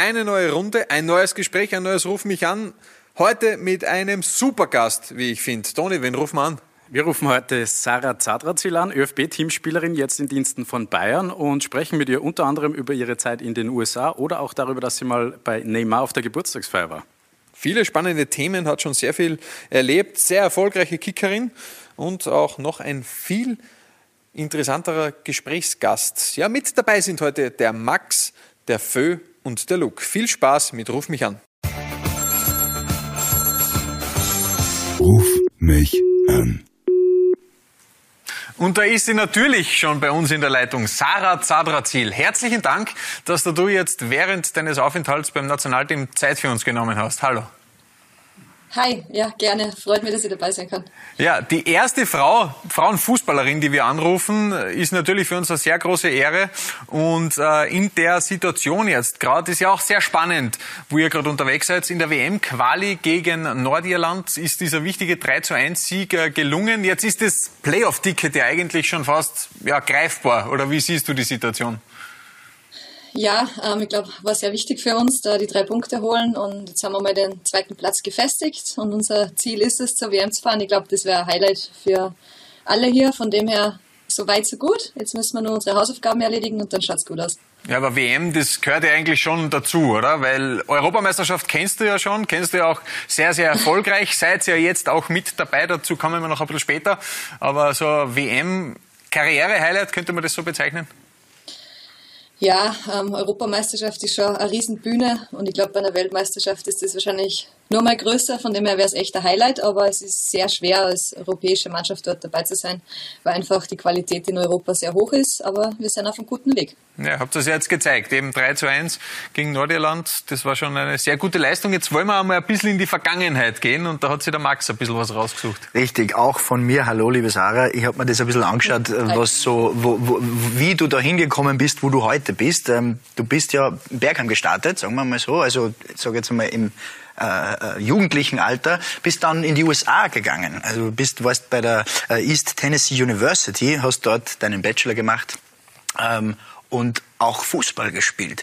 eine neue Runde, ein neues Gespräch, ein neues Ruf mich an. Heute mit einem Supergast, wie ich finde. Toni, wen rufen wir an? Wir rufen heute Sarah Zadrazil an, ÖFB-Teamspielerin, jetzt in Diensten von Bayern und sprechen mit ihr unter anderem über ihre Zeit in den USA oder auch darüber, dass sie mal bei Neymar auf der Geburtstagsfeier war. Viele spannende Themen, hat schon sehr viel erlebt, sehr erfolgreiche Kickerin und auch noch ein viel interessanterer Gesprächsgast. Ja, mit dabei sind heute der Max, der Fö und der Luke. Viel Spaß mit Ruf mich an. Ruf mich an. Und da ist sie natürlich schon bei uns in der Leitung, Sarah Zadrazil. Herzlichen Dank, dass du jetzt während deines Aufenthalts beim Nationalteam Zeit für uns genommen hast. Hallo. Hi, ja, gerne. Freut mich, dass ich dabei sein kann. Ja, die erste Frau, Frauenfußballerin, die wir anrufen, ist natürlich für uns eine sehr große Ehre. Und äh, in der Situation jetzt gerade ist ja auch sehr spannend, wo ihr gerade unterwegs seid. In der WM-Quali gegen Nordirland ist dieser wichtige 3 zu 1 Sieg äh, gelungen. Jetzt ist das Playoff-Ticket ja eigentlich schon fast ja, greifbar. Oder wie siehst du die Situation? Ja, ähm, ich glaube, war sehr wichtig für uns, da die drei Punkte holen und jetzt haben wir mal den zweiten Platz gefestigt und unser Ziel ist es, zur WM zu fahren. Ich glaube, das wäre ein Highlight für alle hier, von dem her so weit, so gut. Jetzt müssen wir nur unsere Hausaufgaben erledigen und dann schaut's gut aus. Ja, aber WM, das gehört ja eigentlich schon dazu, oder? Weil Europameisterschaft kennst du ja schon, kennst du ja auch sehr, sehr erfolgreich, seid ja jetzt auch mit dabei, dazu kommen wir noch ein bisschen später. Aber so WM, Karriere-Highlight, könnte man das so bezeichnen? Ja, ähm, Europameisterschaft ist schon eine Riesenbühne und ich glaube, bei einer Weltmeisterschaft ist das wahrscheinlich nur mal größer, von dem her wäre es echt ein Highlight, aber es ist sehr schwer, als europäische Mannschaft dort dabei zu sein, weil einfach die Qualität in Europa sehr hoch ist, aber wir sind auf einem guten Weg. Ja, habt ihr es jetzt gezeigt, eben 3 zu 1 gegen Nordirland, das war schon eine sehr gute Leistung. Jetzt wollen wir einmal ein bisschen in die Vergangenheit gehen und da hat sich der Max ein bisschen was rausgesucht. Richtig, auch von mir, hallo liebe Sarah, ich habe mir das ein bisschen angeschaut, was so, wo, wo, wie du da hingekommen bist, wo du heute bist. Ähm, du bist ja Bergheim gestartet, sagen wir mal so, also ich sage jetzt mal im äh, äh, jugendlichen Alter, bist dann in die USA gegangen. Also bist, warst bei der äh, East Tennessee University, hast dort deinen Bachelor gemacht ähm, und auch Fußball gespielt.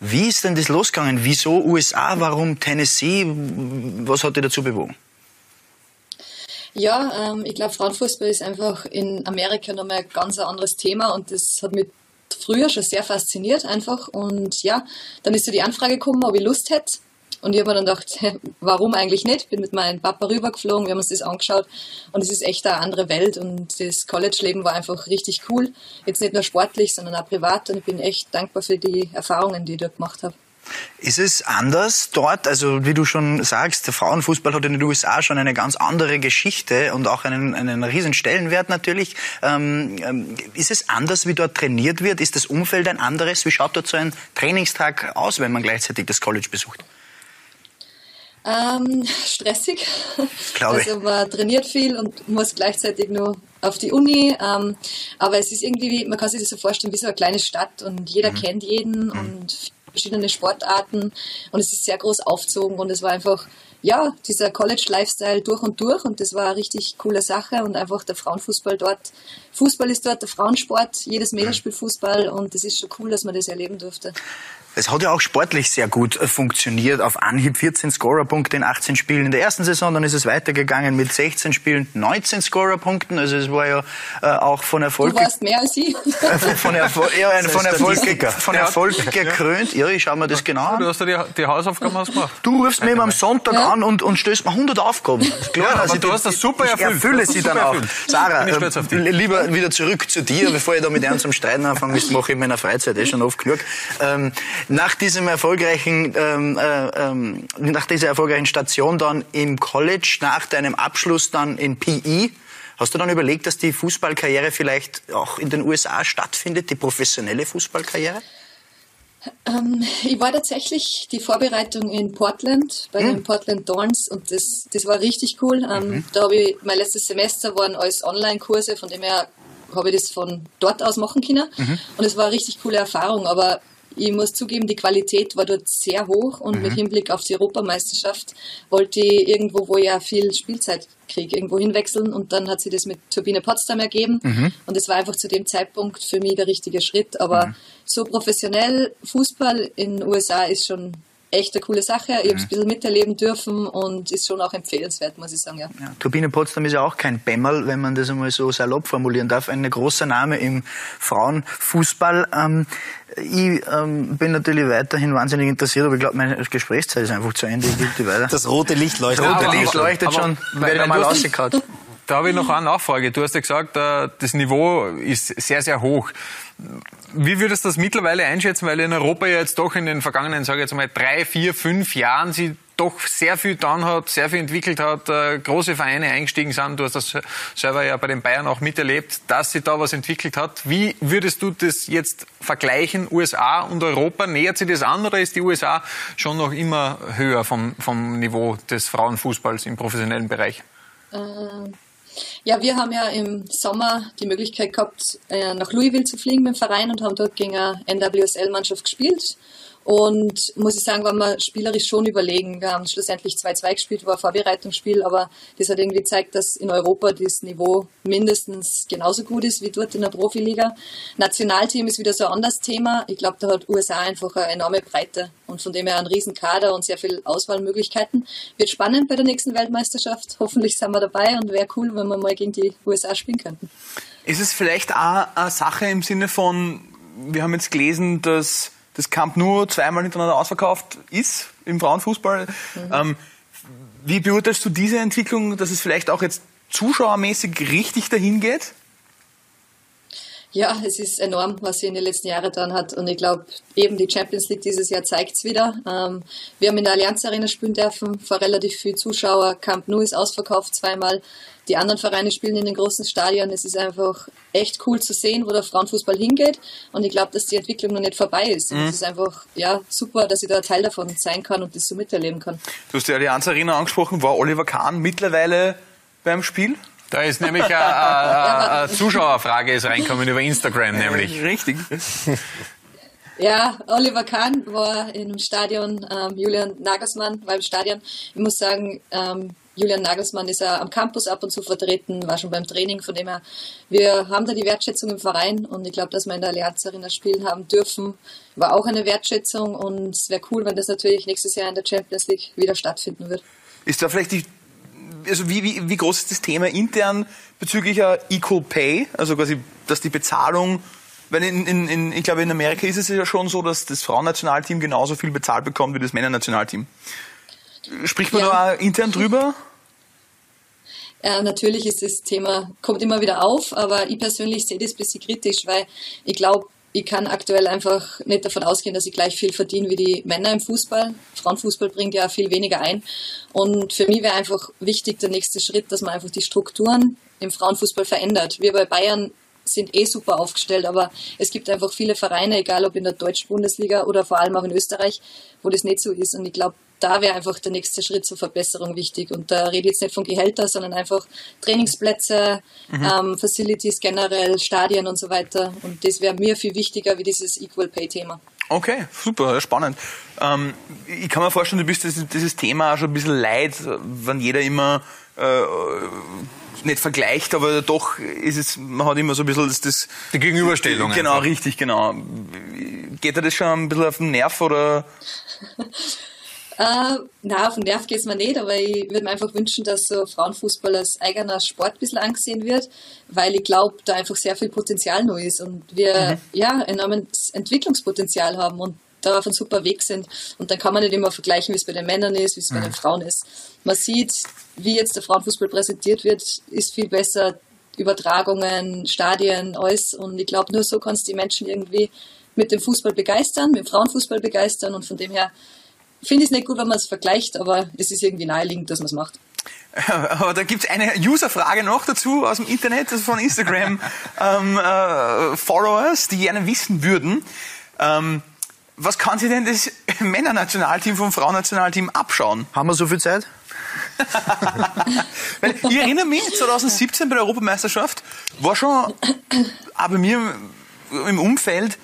Wie ist denn das losgegangen? Wieso USA? Warum Tennessee? Was hat dich dazu bewogen? Ja, ähm, ich glaube, Frauenfußball ist einfach in Amerika nochmal ein ganz anderes Thema und das hat mich früher schon sehr fasziniert einfach. Und ja, dann ist so die Anfrage gekommen, ob ich Lust hätte. Und ich habe mir dann gedacht, warum eigentlich nicht? Bin mit meinem Papa rübergeflogen, wir haben uns das angeschaut und es ist echt eine andere Welt und das College-Leben war einfach richtig cool. Jetzt nicht nur sportlich, sondern auch privat und ich bin echt dankbar für die Erfahrungen, die ich dort gemacht habe. Ist es anders dort? Also wie du schon sagst, der Frauenfußball hat in den USA schon eine ganz andere Geschichte und auch einen, einen riesen Stellenwert natürlich. Ähm, ähm, ist es anders, wie dort trainiert wird? Ist das Umfeld ein anderes? Wie schaut dort so ein Trainingstag aus, wenn man gleichzeitig das College besucht? Ähm, stressig. Glaube ich. Also man trainiert viel und muss gleichzeitig nur auf die Uni. Ähm, aber es ist irgendwie, man kann sich das so vorstellen, wie so eine kleine Stadt und jeder mhm. kennt jeden mhm. und verschiedene Sportarten und es ist sehr groß aufzogen und es war einfach, ja, dieser College-Lifestyle durch und durch und das war eine richtig coole Sache und einfach der Frauenfußball dort. Fußball ist dort der Frauensport, jedes Mädel spielt Fußball und das ist schon cool, dass man das erleben durfte. Es hat ja auch sportlich sehr gut äh, funktioniert. Auf Anhieb 14 Scorerpunkte in 18 Spielen in der ersten Saison. Dann ist es weitergegangen mit 16 Spielen, 19 Scorerpunkten. Also es war ja äh, auch von Erfolg. Du warst mehr als ich. von, Erfol ja, von Erfolg, von Erfolg gekrönt. Ja, ich schaue mir das genau an. Du hast ja die, die Hausaufgaben ausgemacht. Du rufst mir immer am Sonntag ja. an und, und stößt mir 100 Aufgaben. Klar, ja, also du hast das super erfüllt. Ich erfülle sie dann auch. Sarah, äh, lieber wieder zurück zu dir, bevor ich da mit einem zum Streiten anfange. Das mache ich in meiner Freizeit eh schon oft genug. Ähm, nach diesem Erfolg erfolgreichen, ähm, äh, ähm, nach dieser erfolgreichen Station dann im College, nach deinem Abschluss dann in PE, Hast du dann überlegt, dass die Fußballkarriere vielleicht auch in den USA stattfindet, die professionelle Fußballkarriere? Ähm, ich war tatsächlich die Vorbereitung in Portland, bei hm. den Portland Dorns und das, das war richtig cool. Ähm, mhm. Da habe ich, mein letztes Semester waren alles Online-Kurse, von dem her habe ich das von dort aus machen können. Mhm. Und es war eine richtig coole Erfahrung, aber ich muss zugeben, die Qualität war dort sehr hoch und mhm. mit Hinblick auf die Europameisterschaft wollte ich irgendwo, wo ich ja viel Spielzeit kriege, irgendwo hinwechseln und dann hat sie das mit Turbine Potsdam ergeben mhm. und es war einfach zu dem Zeitpunkt für mich der richtige Schritt. Aber mhm. so professionell Fußball in den USA ist schon echt eine coole Sache. Ich habe es ein mhm. bisschen miterleben dürfen und ist schon auch empfehlenswert, muss ich sagen. Ja. ja. Turbine Potsdam ist ja auch kein Bämmerl, wenn man das einmal so salopp formulieren darf. Ein großer Name im Frauenfußball. Ähm, ich ähm, bin natürlich weiterhin wahnsinnig interessiert, aber ich glaube, meine Gesprächszeit ist einfach zu Ende. Ich gebe weiter. Das rote Licht leuchtet. Das rote Licht leuchtet aber, schon. Aber, werde mal rausgekaut. Da habe ich noch eine Nachfrage. Du hast ja gesagt, äh, das Niveau ist sehr, sehr hoch. Wie würdest du das mittlerweile einschätzen? Weil in Europa ja jetzt doch in den vergangenen, sage ich jetzt mal, drei, vier, fünf Jahren sie doch sehr viel getan hat, sehr viel entwickelt hat, äh, große Vereine eingestiegen sind. Du hast das selber ja bei den Bayern auch miterlebt, dass sie da was entwickelt hat. Wie würdest du das jetzt vergleichen, USA und Europa? Nähert sich das an oder ist die USA schon noch immer höher vom, vom Niveau des Frauenfußballs im professionellen Bereich? Ähm ja, wir haben ja im Sommer die Möglichkeit gehabt, äh, nach Louisville zu fliegen mit dem Verein und haben dort gegen eine NWSL-Mannschaft gespielt. Und muss ich sagen, waren wir spielerisch schon überlegen. Wir haben schlussendlich 2-2 gespielt, war ein Vorbereitungsspiel, aber das hat irgendwie gezeigt, dass in Europa das Niveau mindestens genauso gut ist wie dort in der Profiliga. Nationalteam ist wieder so ein anderes Thema. Ich glaube, da hat USA einfach eine enorme Breite und von dem her einen riesen Kader und sehr viele Auswahlmöglichkeiten. Wird spannend bei der nächsten Weltmeisterschaft. Hoffentlich sind wir dabei und wäre cool, wenn wir mal gegen die USA spielen könnten. Ist es vielleicht auch eine Sache im Sinne von, wir haben jetzt gelesen, dass das Camp nur zweimal hintereinander ausverkauft ist im Frauenfußball. Mhm. Ähm, wie beurteilst du diese Entwicklung, dass es vielleicht auch jetzt zuschauermäßig richtig dahin geht? Ja, es ist enorm, was sie in den letzten Jahren getan hat. Und ich glaube, eben die Champions League dieses Jahr zeigt es wieder. Ähm, wir haben in der Allianz Arena spielen dürfen, vor relativ viel Zuschauer. Camp Nou ist ausverkauft zweimal. Die anderen Vereine spielen in den großen Stadien. Es ist einfach echt cool zu sehen, wo der Frauenfußball hingeht. Und ich glaube, dass die Entwicklung noch nicht vorbei ist. Und mhm. es ist einfach ja, super, dass ich da Teil davon sein kann und das so miterleben kann. Du hast die Allianz Arena angesprochen. War Oliver Kahn mittlerweile beim Spiel? Da ist nämlich eine, eine, eine Zuschauerfrage ist reinkommen über Instagram nämlich. Richtig. Ja, Oliver Kahn war im Stadion, ähm, Julian Nagelsmann war im Stadion. Ich muss sagen, ähm, Julian Nagelsmann ist ja am Campus ab und zu vertreten, war schon beim Training, von dem her, wir haben da die Wertschätzung im Verein und ich glaube, dass wir in der Allianz Arena spielen haben dürfen, war auch eine Wertschätzung und es wäre cool, wenn das natürlich nächstes Jahr in der Champions League wieder stattfinden wird. Ist da vielleicht die also wie, wie, wie groß ist das Thema intern bezüglich Equal Pay, also quasi, dass die Bezahlung, weil in, in, in, ich glaube in Amerika ist es ja schon so, dass das Frauennationalteam genauso viel bezahlt bekommt wie das Männernationalteam. Spricht man ja. da intern drüber? Ja, natürlich ist das Thema, kommt immer wieder auf, aber ich persönlich sehe das ein bisschen kritisch, weil ich glaube, ich kann aktuell einfach nicht davon ausgehen, dass ich gleich viel verdiene wie die Männer im Fußball. Frauenfußball bringt ja viel weniger ein. Und für mich wäre einfach wichtig der nächste Schritt, dass man einfach die Strukturen im Frauenfußball verändert. Wir bei Bayern sind eh super aufgestellt, aber es gibt einfach viele Vereine, egal ob in der deutschen Bundesliga oder vor allem auch in Österreich, wo das nicht so ist. Und ich glaube, da wäre einfach der nächste Schritt zur Verbesserung wichtig. Und da rede ich jetzt nicht von Gehälter, sondern einfach Trainingsplätze, mhm. ähm, Facilities generell, Stadien und so weiter. Und das wäre mir viel wichtiger wie dieses Equal Pay Thema. Okay, super, spannend. Ähm, ich kann mir vorstellen, du bist dieses, dieses Thema auch schon ein bisschen leid, wenn jeder immer äh, nicht vergleicht, aber doch ist es, man hat immer so ein bisschen das, das die Gegenüberstellung. Genau, einfach. richtig, genau. Geht dir das schon ein bisschen auf den Nerv oder? Äh, na, auf den Nerv geht es mir nicht, aber ich würde mir einfach wünschen, dass so Frauenfußball als eigener Sport ein bisschen angesehen wird, weil ich glaube, da einfach sehr viel Potenzial noch ist und wir mhm. ja enormes Entwicklungspotenzial haben und da auf einem super Weg sind. Und dann kann man nicht immer vergleichen, wie es bei den Männern ist, wie es mhm. bei den Frauen ist. Man sieht, wie jetzt der Frauenfußball präsentiert wird, ist viel besser. Übertragungen, Stadien, alles. Und ich glaube, nur so kannst du die Menschen irgendwie mit dem Fußball begeistern, mit dem Frauenfußball begeistern. Und von dem her finde ich es nicht gut, wenn man es vergleicht, aber es ist irgendwie naheliegend, dass man es macht. Aber da gibt es eine User-Frage noch dazu aus dem Internet, also von Instagram ähm, äh, Followers, die gerne wissen würden, ähm, was kann sich denn das Männernationalteam vom Frauennationalteam abschauen? Haben wir so viel Zeit? Weil ich erinnere mich, 2017 bei der Europameisterschaft war schon auch bei mir im Umfeld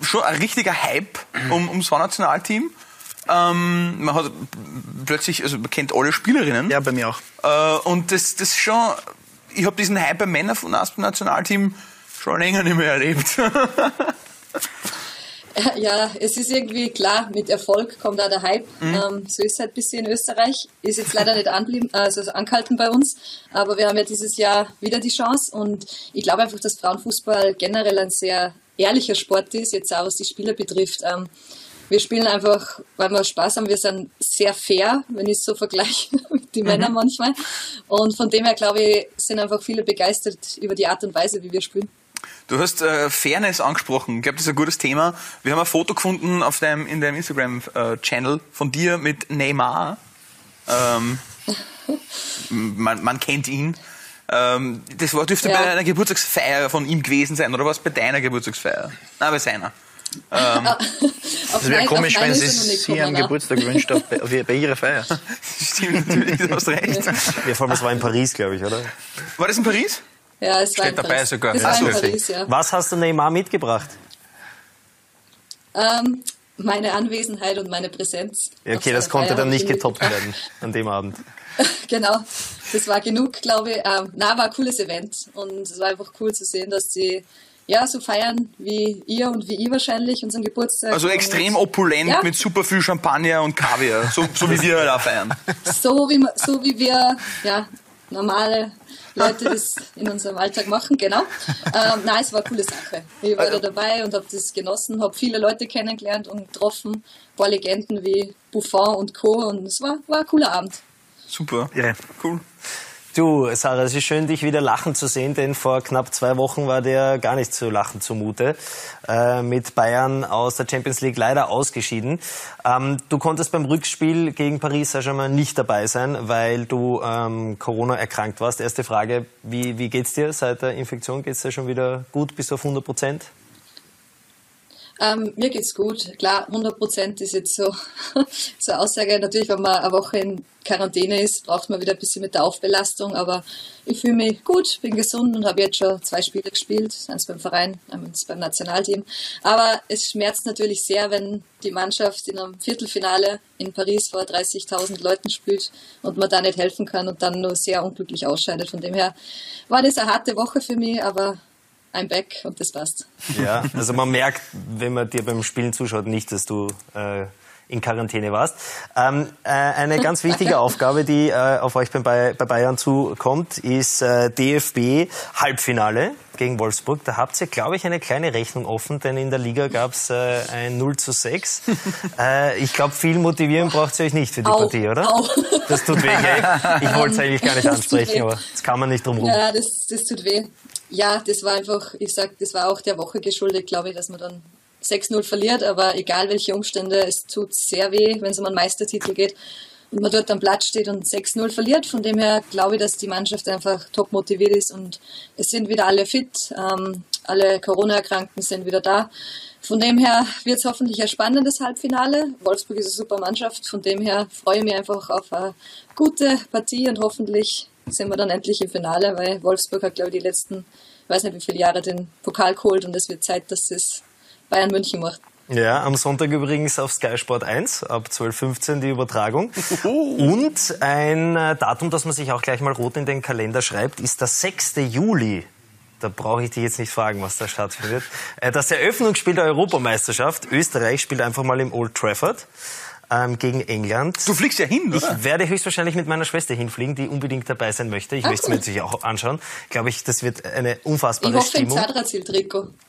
schon ein richtiger Hype um, ums Frauennationalteam. Ähm, man hat plötzlich, also man kennt alle Spielerinnen. Ja, bei mir auch. Äh, und das, das schon, ich habe diesen Hype beim Männer-Nationalteam schon länger nicht mehr erlebt. Ja, es ist irgendwie klar, mit Erfolg kommt auch der Hype. Mhm. Ähm, so ist es halt ein bisschen in Österreich. Ist jetzt leider nicht anblieben, also angehalten bei uns. Aber wir haben ja dieses Jahr wieder die Chance. Und ich glaube einfach, dass Frauenfußball generell ein sehr ehrlicher Sport ist, jetzt auch was die Spieler betrifft. Ähm, wir spielen einfach, weil wir Spaß haben. Wir sind sehr fair, wenn ich es so vergleiche mit den mhm. Männern manchmal. Und von dem her, glaube ich, sind einfach viele begeistert über die Art und Weise, wie wir spielen. Du hast äh, Fairness angesprochen. Ich glaube, das ist ein gutes Thema. Wir haben ein Foto gefunden auf deinem, in deinem Instagram-Channel äh, von dir mit Neymar. Ähm, man, man, kennt ihn. Ähm, das war, dürfte ja. bei einer Geburtstagsfeier von ihm gewesen sein, oder was bei deiner Geburtstagsfeier? Nein, bei seiner. Ähm, das wäre komisch, wenn sie sich einen Geburtstag wünscht bei, bei ihrer Feier. Stimmt natürlich, du hast recht. Ja, vor allem, es war in Paris, glaube ich, oder? War das in Paris? Ja, es Steht war dabei sogar. Es war in Paris, ja. Was hast du Neymar mitgebracht? Ähm, meine Anwesenheit und meine Präsenz. Okay, das konnte dann nicht getoppt werden an dem Abend. genau, das war genug, glaube ich. Ähm, na, war ein cooles Event und es war einfach cool zu sehen, dass sie ja, so feiern wie ihr und wie ich wahrscheinlich unseren Geburtstag. Also extrem opulent ja. mit super viel Champagner und Kaviar, so, so wie wir da feiern. So wie, so wie wir ja, normale Leute das in unserem Alltag machen, genau. Ähm, nein, es war eine coole Sache. Ich war da dabei und habe das genossen, habe viele Leute kennengelernt und getroffen, ein paar Legenden wie Buffon und Co. Und es war, war ein cooler Abend. Super, ja. cool. Du, Sarah, es ist schön, dich wieder lachen zu sehen, denn vor knapp zwei Wochen war dir gar nicht zu lachen zumute. Äh, mit Bayern aus der Champions League leider ausgeschieden. Ähm, du konntest beim Rückspiel gegen Paris Saint-Germain nicht dabei sein, weil du ähm, Corona erkrankt warst. Erste Frage, wie, wie geht's dir seit der Infektion? Geht's dir schon wieder gut? Bist du auf 100 Prozent? Ähm, mir geht's gut. Klar, 100 Prozent ist jetzt so, so Aussage. Natürlich, wenn man eine Woche in Quarantäne ist, braucht man wieder ein bisschen mit der Aufbelastung. Aber ich fühle mich gut, bin gesund und habe jetzt schon zwei Spiele gespielt. Eins beim Verein, eins beim Nationalteam. Aber es schmerzt natürlich sehr, wenn die Mannschaft in einem Viertelfinale in Paris vor 30.000 Leuten spielt und man da nicht helfen kann und dann nur sehr unglücklich ausscheidet. Von dem her war das eine harte Woche für mich, aber I'm back und das passt. Ja, also man merkt, wenn man dir beim Spielen zuschaut, nicht, dass du äh, in Quarantäne warst. Ähm, äh, eine ganz wichtige Aufgabe, die äh, auf euch bei, bei Bayern zukommt, ist äh, DFB Halbfinale gegen Wolfsburg. Da habt ihr, glaube ich, eine kleine Rechnung offen, denn in der Liga gab es äh, ein 0 zu 6. äh, ich glaube, viel motivieren braucht ihr euch nicht für die Au, Partie, oder? Au. Das tut weh, gell? Ich wollte es eigentlich gar nicht ansprechen, aber das kann man nicht drum rum. Ja, das, das tut weh ja, das war einfach, ich sag, das war auch der Woche geschuldet, glaube ich, dass man dann 6-0 verliert, aber egal welche Umstände, es tut sehr weh, wenn es um einen Meistertitel geht und man dort am Platz steht und 6-0 verliert. Von dem her glaube ich, dass die Mannschaft einfach top motiviert ist und es sind wieder alle fit, ähm, alle Corona-Erkrankten sind wieder da. Von dem her wird es hoffentlich ein spannendes Halbfinale. Wolfsburg ist eine super Mannschaft, von dem her freue ich mich einfach auf eine gute Partie und hoffentlich sind wir dann endlich im Finale, weil Wolfsburg hat, glaube ich, die letzten, ich weiß nicht wie viele Jahre den Pokal geholt und es wird Zeit, dass es Bayern München macht. Ja, am Sonntag übrigens auf Sky Sport 1 ab 12.15 die Übertragung. Und ein äh, Datum, das man sich auch gleich mal rot in den Kalender schreibt, ist der 6. Juli. Da brauche ich dich jetzt nicht fragen, was da stattfindet. Äh, das Eröffnungsspiel der Europameisterschaft. Österreich spielt einfach mal im Old Trafford ähm, gegen England. Du fliegst ja hin, oder? Ich werde höchstwahrscheinlich mit meiner Schwester hinfliegen, die unbedingt dabei sein möchte. Ich möchte es mir natürlich auch anschauen. Glaube ich, das wird eine unfassbare ich hoffe, Stimmung. Im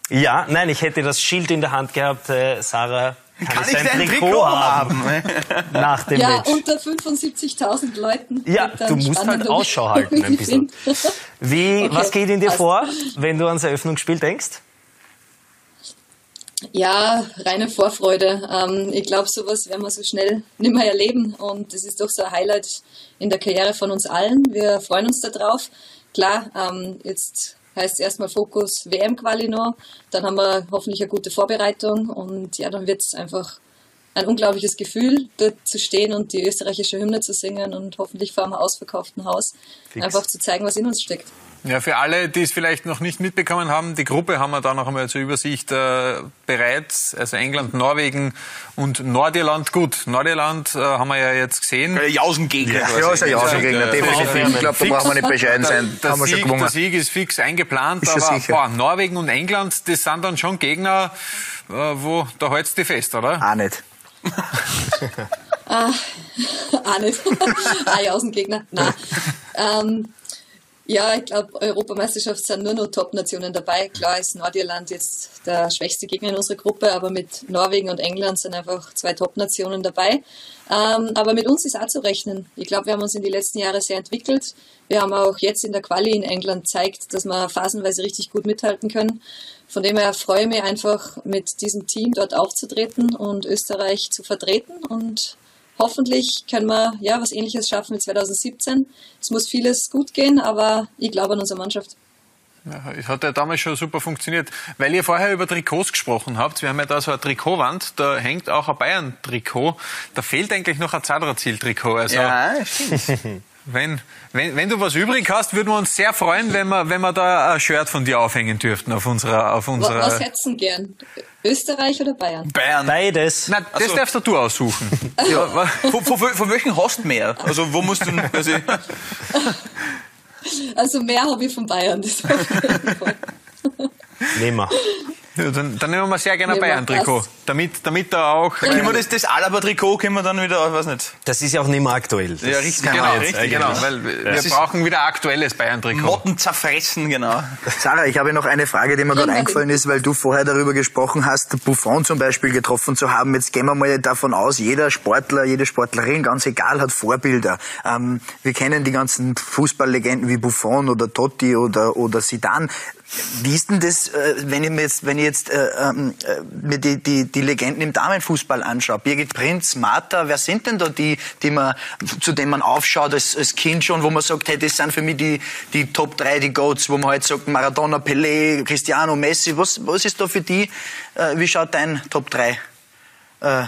Ja, nein, ich hätte das Schild in der Hand gehabt, äh, Sarah. Kann, kann ich, sein Trikot, Trikot haben? Nach dem ja, Match. unter 75.000 Leuten. Ja, du musst halt Ausschau halten ein bisschen. Wie, okay. was geht in dir vor, wenn du ans Eröffnungsspiel denkst? Ja, reine Vorfreude. Ähm, ich glaube, sowas werden wir so schnell nicht mehr erleben. Und das ist doch so ein Highlight in der Karriere von uns allen. Wir freuen uns darauf. Klar, ähm, jetzt heißt erstmal Fokus WM-Quali noch. Dann haben wir hoffentlich eine gute Vorbereitung. Und ja, dann wird es einfach ein unglaubliches Gefühl, dort zu stehen und die österreichische Hymne zu singen und hoffentlich vor einem ausverkauften Haus Fix. einfach zu zeigen, was in uns steckt. Ja, für alle, die es vielleicht noch nicht mitbekommen haben, die Gruppe haben wir da noch einmal zur Übersicht äh, bereits. Also England, Norwegen und Nordirland. Gut, Nordirland äh, haben wir ja jetzt gesehen. Der Jausengegner. Ja, ja ist ein Jausengegner, definitiv. Ich glaube, da brauchen wir nicht bescheiden sein. Der, haben wir Sieg, schon gewonnen. der Sieg ist fix eingeplant, Ist aber sicher. boah, Norwegen und England, das sind dann schon Gegner, äh, wo da hältst du fest, oder? Auch nicht. Auch nicht. Auch Jausengegner. Nein. Ähm, ja, ich glaube, Europameisterschaft sind nur noch Top-Nationen dabei. Klar ist Nordirland jetzt der schwächste Gegner in unserer Gruppe, aber mit Norwegen und England sind einfach zwei Top-Nationen dabei. Ähm, aber mit uns ist auch zu rechnen. Ich glaube, wir haben uns in die letzten Jahre sehr entwickelt. Wir haben auch jetzt in der Quali in England gezeigt, dass wir phasenweise richtig gut mithalten können. Von dem her freue ich mich einfach, mit diesem Team dort aufzutreten und Österreich zu vertreten und hoffentlich können wir ja was ähnliches schaffen wie 2017. Es muss vieles gut gehen, aber ich glaube an unsere Mannschaft. Ja, es hat ja damals schon super funktioniert. Weil ihr vorher über Trikots gesprochen habt, wir haben ja da so eine Trikotwand, da hängt auch ein Bayern-Trikot. Da fehlt eigentlich noch ein Zadrazil-Trikot. Also Ja, stimmt. wenn, wenn, wenn du was übrig hast, würden wir uns sehr freuen, wenn wir, wenn wir da ein Shirt von dir aufhängen dürften auf unserer... Auf unserer Was hätten gern? Österreich oder Bayern? Bayern. Beides. Na, das so. darfst du aussuchen. ja. Von, von, von welchen hast du mehr? Also wo musst du... Also, Also mehr habe ich von Bayern. Das. Nehmen wir. Ja, dann, dann nehmen wir sehr gerne ein Bayern-Trikot. Damit, damit da auch... dann können wir das, das Alaba-Trikot können wir dann wieder, weiß nicht. Das ist ja auch nicht mehr aktuell. Das Ja, richtig, Genau, genau, richtig, genau. Weil wir brauchen wieder ein aktuelles Bayern-Trikot. Motten zerfressen, genau. Sarah, ich habe noch eine Frage, die mir gerade eingefallen ist, weil du vorher darüber gesprochen hast, Buffon zum Beispiel getroffen zu haben. Jetzt gehen wir mal davon aus, jeder Sportler, jede Sportlerin, ganz egal, hat Vorbilder. Ähm, wir kennen die ganzen Fußballlegenden wie Buffon oder Totti oder, oder Zidane. Wie ist denn das, äh, wenn ich mir jetzt, wenn ich jetzt äh, ähm, äh, mir die, die, die Legenden im Damenfußball anschaue? Birgit Prinz, Martha, wer sind denn da die, die man, zu denen man aufschaut als, als Kind schon, wo man sagt, hey, das sind für mich die, die Top 3, die Goats, wo man halt sagt, Maradona, Pelé, Cristiano, Messi. Was, was ist da für die? Äh, wie schaut dein Top 3 äh,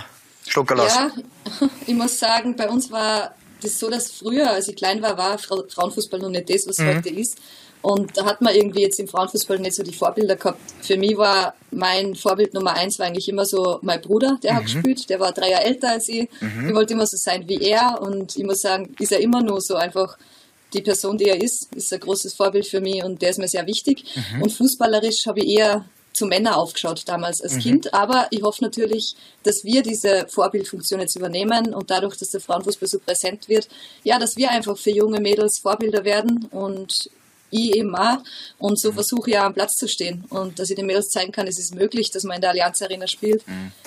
Stockerl aus? Ja, ich muss sagen, bei uns war das so, dass früher, als ich klein war, war Fra- Frauenfußball noch nicht das, was heute ist. Und da hat man irgendwie jetzt im Frauenfußball nicht so die Vorbilder gehabt. Für mich war mein Vorbild Nummer eins war eigentlich immer so mein Bruder, der hat gespielt. Der war drei Jahre älter als ich. Ich wollte immer so sein wie er. Und ich muss sagen, ist er immer nur so einfach die Person, die er ist, ist ein großes Vorbild für mich und der ist mir sehr wichtig. Und fußballerisch habe ich eher zu Männern aufgeschaut damals als Kind, aber ich hoffe natürlich, dass wir diese Vorbildfunktion jetzt übernehmen und dadurch, dass der Frauenfußball so präsent wird, ja, dass wir einfach für junge Mädels Vorbilder werden und ich eben auch. Und so versuche ich auch am Platz zu stehen und dass ich den Mädels zeigen kann, es ist möglich, dass man in der Allianz Arena spielt.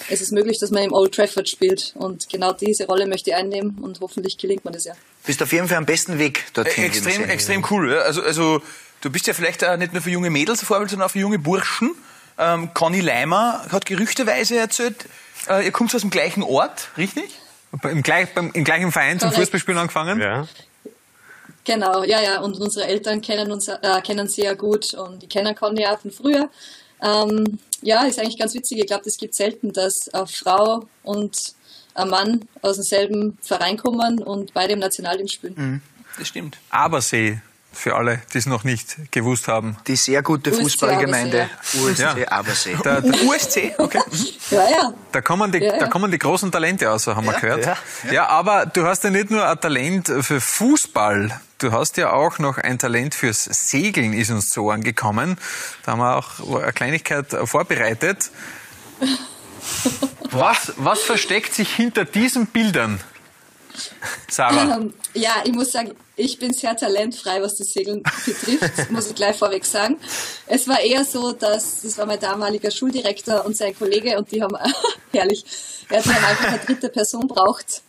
Es ist möglich, dass man im Old Trafford spielt und genau diese Rolle möchte ich einnehmen und hoffentlich gelingt mir das ja. Bist auf jeden Fall am besten Weg dorthin. Äh, Extrem, extrem cool. Ja. Also, also du bist ja vielleicht auch nicht nur für junge Mädels ein Vorbild, sondern auch für junge Burschen. Ähm, Conny Leimer hat gerüchteweise erzählt, äh, ihr kommt aus dem gleichen Ort, richtig? Im, gleich, beim, Im gleichen Verein zum. Fußballspielen angefangen? Ja. Genau, ja, ja. Und unsere Eltern kennen uns, äh, kennen sie ja gut und die kennen Conny auch von früher. Ähm, ja, ist eigentlich ganz witzig. Ich glaube, es gibt selten, dass eine Frau und ein Mann aus demselben Verein kommen und beide im Nationalteam spielen. Das stimmt. Abersee, für alle, die es noch nicht gewusst haben. Die sehr gute USC Fußballgemeinde USC Ja. Abersee. Da, da, USC, okay. Ja, ja. da, kommen die, Ja, ja. da kommen die großen Talente aus, haben wir gehört. Ja. Ja. aber du hast ja nicht nur ein Talent für Fußball, du hast ja auch noch ein Talent fürs Segeln, ist uns so angekommen. Da haben wir auch eine Kleinigkeit vorbereitet. Was, was versteckt sich hinter diesen Bildern, Sarah? Ähm, ja, ich muss sagen, ich bin sehr talentfrei, was das Segeln betrifft, muss ich gleich vorweg sagen. Es war eher so, dass, das war mein damaliger Schuldirektor und sein Kollege und die haben, herrlich, die haben einfach eine dritte Person braucht,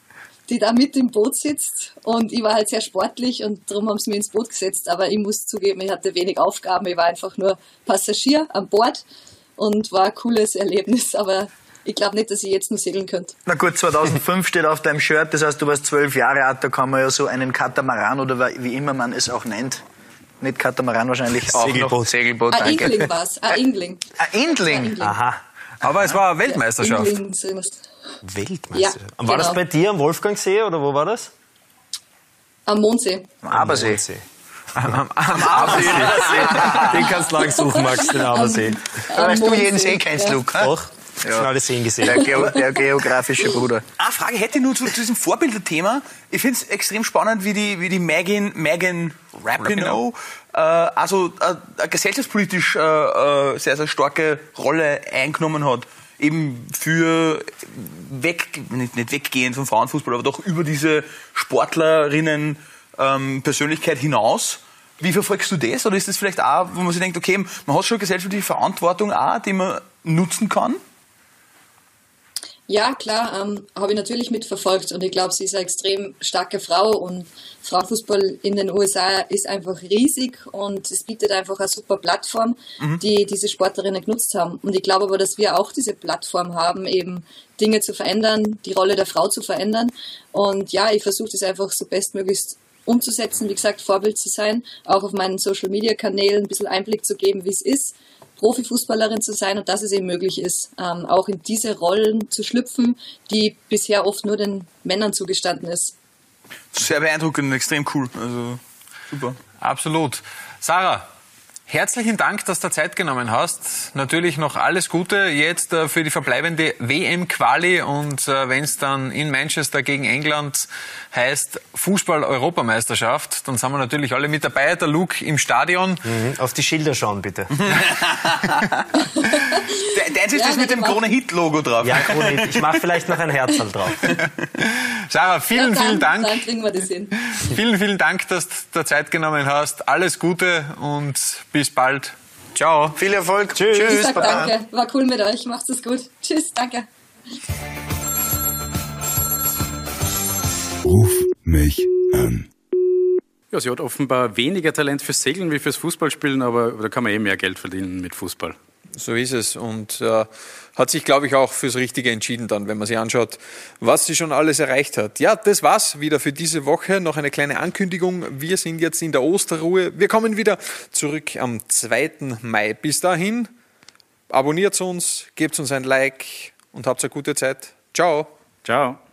die da mit im Boot sitzt. Und ich war halt sehr sportlich und darum haben sie mich ins Boot gesetzt, aber ich muss zugeben, ich hatte wenig Aufgaben, ich war einfach nur Passagier an Bord und war ein cooles Erlebnis, aber ich glaube nicht, dass ich jetzt nur segeln könnte. Na gut, 2005 steht auf deinem Shirt, das heißt, du warst zwölf Jahre alt, da kann man ja so einen Katamaran oder wie immer man es auch nennt. Nicht Katamaran wahrscheinlich, auch noch Segelboot. Segelboot, Ein danke. Ingling war's, ein Ingling. Ein Indling. Ein Ingling. Aha. Aber es war eine Weltmeisterschaft. Ingling, so irgendwas. Weltmeister. Ja, Und war das genau. bei dir am Wolfgangsee oder wo war das? Am Mondsee. Abersee. Mondsee. Am, am, am Abersee. Den kannst du lang suchen, Max, den Abersee. Da weißt du jeden See kennst, Ja. Luke. Doch, ja. schon alle sehen gesehen. Der, Geo der geografische Bruder. Eine Frage hätte ich nur zu, zu diesem Vorbildthema. Ich finde es extrem spannend, wie die, wie die Megan, Megan Rapinoe äh, also äh, gesellschaftspolitisch äh, äh, sehr, sehr starke Rolle eingenommen hat. Eben für weg, nicht, nicht weggehen vom Frauenfußball, aber doch über diese Sportlerinnen ähm, Persönlichkeit hinaus. Wie verfolgst du das? Oder ist das vielleicht auch, wo man sich denkt, okay, man hat schon gesellschaftliche Verantwortung auch, die man nutzen kann? Ja, klar, ähm, habe ich natürlich mitverfolgt und ich glaube, sie ist eine extrem starke Frau und Frauenfußball in den USA ist einfach riesig und es bietet einfach eine super Plattform, die diese Sportlerinnen genutzt haben. Und ich glaube aber, dass wir auch diese Plattform haben, eben Dinge zu verändern, die Rolle der Frau zu verändern. Und ja, ich versuche das einfach so bestmöglichst umzusetzen, wie gesagt, Vorbild zu sein, auch auf meinen Social-Media-Kanälen ein bisschen Einblick zu geben, wie es ist, Profifußballerin zu sein und dass es eben möglich ist, ähm, auch in diese Rollen zu schlüpfen, die bisher oft nur den Männern zugestanden ist. Sehr beeindruckend und extrem cool. Also super. Absolut. Sarah, herzlichen Dank, dass du Zeit genommen hast. Natürlich noch alles Gute jetzt äh, für die verbleibende WM-Quali und äh, wenn es dann in Manchester gegen England heißt Fußball-Europameisterschaft, dann sind wir natürlich alle mit dabei. Der Luke im Stadion. Mhm. Auf die Schilder schauen, bitte. Der, deins ist Ja, das mit dem ich Krone-Hit-Logo drauf. Ja, Kronit, ich mache vielleicht noch ein Herzl drauf. Sarah, vielen, ja, dann, vielen Dank. Dann kriegen wir das hin. Vielen, vielen Dank, dass du dir Zeit genommen hast. Alles Gute und bis bald. Ciao. Viel Erfolg. Ich Tschüss. sag danke, war cool mit euch, macht's es gut. Tschüss, danke. Ruf mich an. Ja, sie hat offenbar weniger Talent fürs Segeln wie fürs Fußballspielen, aber da kann man eh mehr Geld verdienen mit Fußball. So ist es. Und äh, hat sich, glaube ich, auch fürs Richtige entschieden dann, wenn man sich anschaut, was sie schon alles erreicht hat. Ja, das war's wieder für diese Woche. Noch eine kleine Ankündigung. Wir sind jetzt in der Osterruhe. Wir kommen wieder zurück am 2. Mai. Bis dahin, abonniert uns, gebt uns ein Like und habt eine gute Zeit. Ciao. Ciao.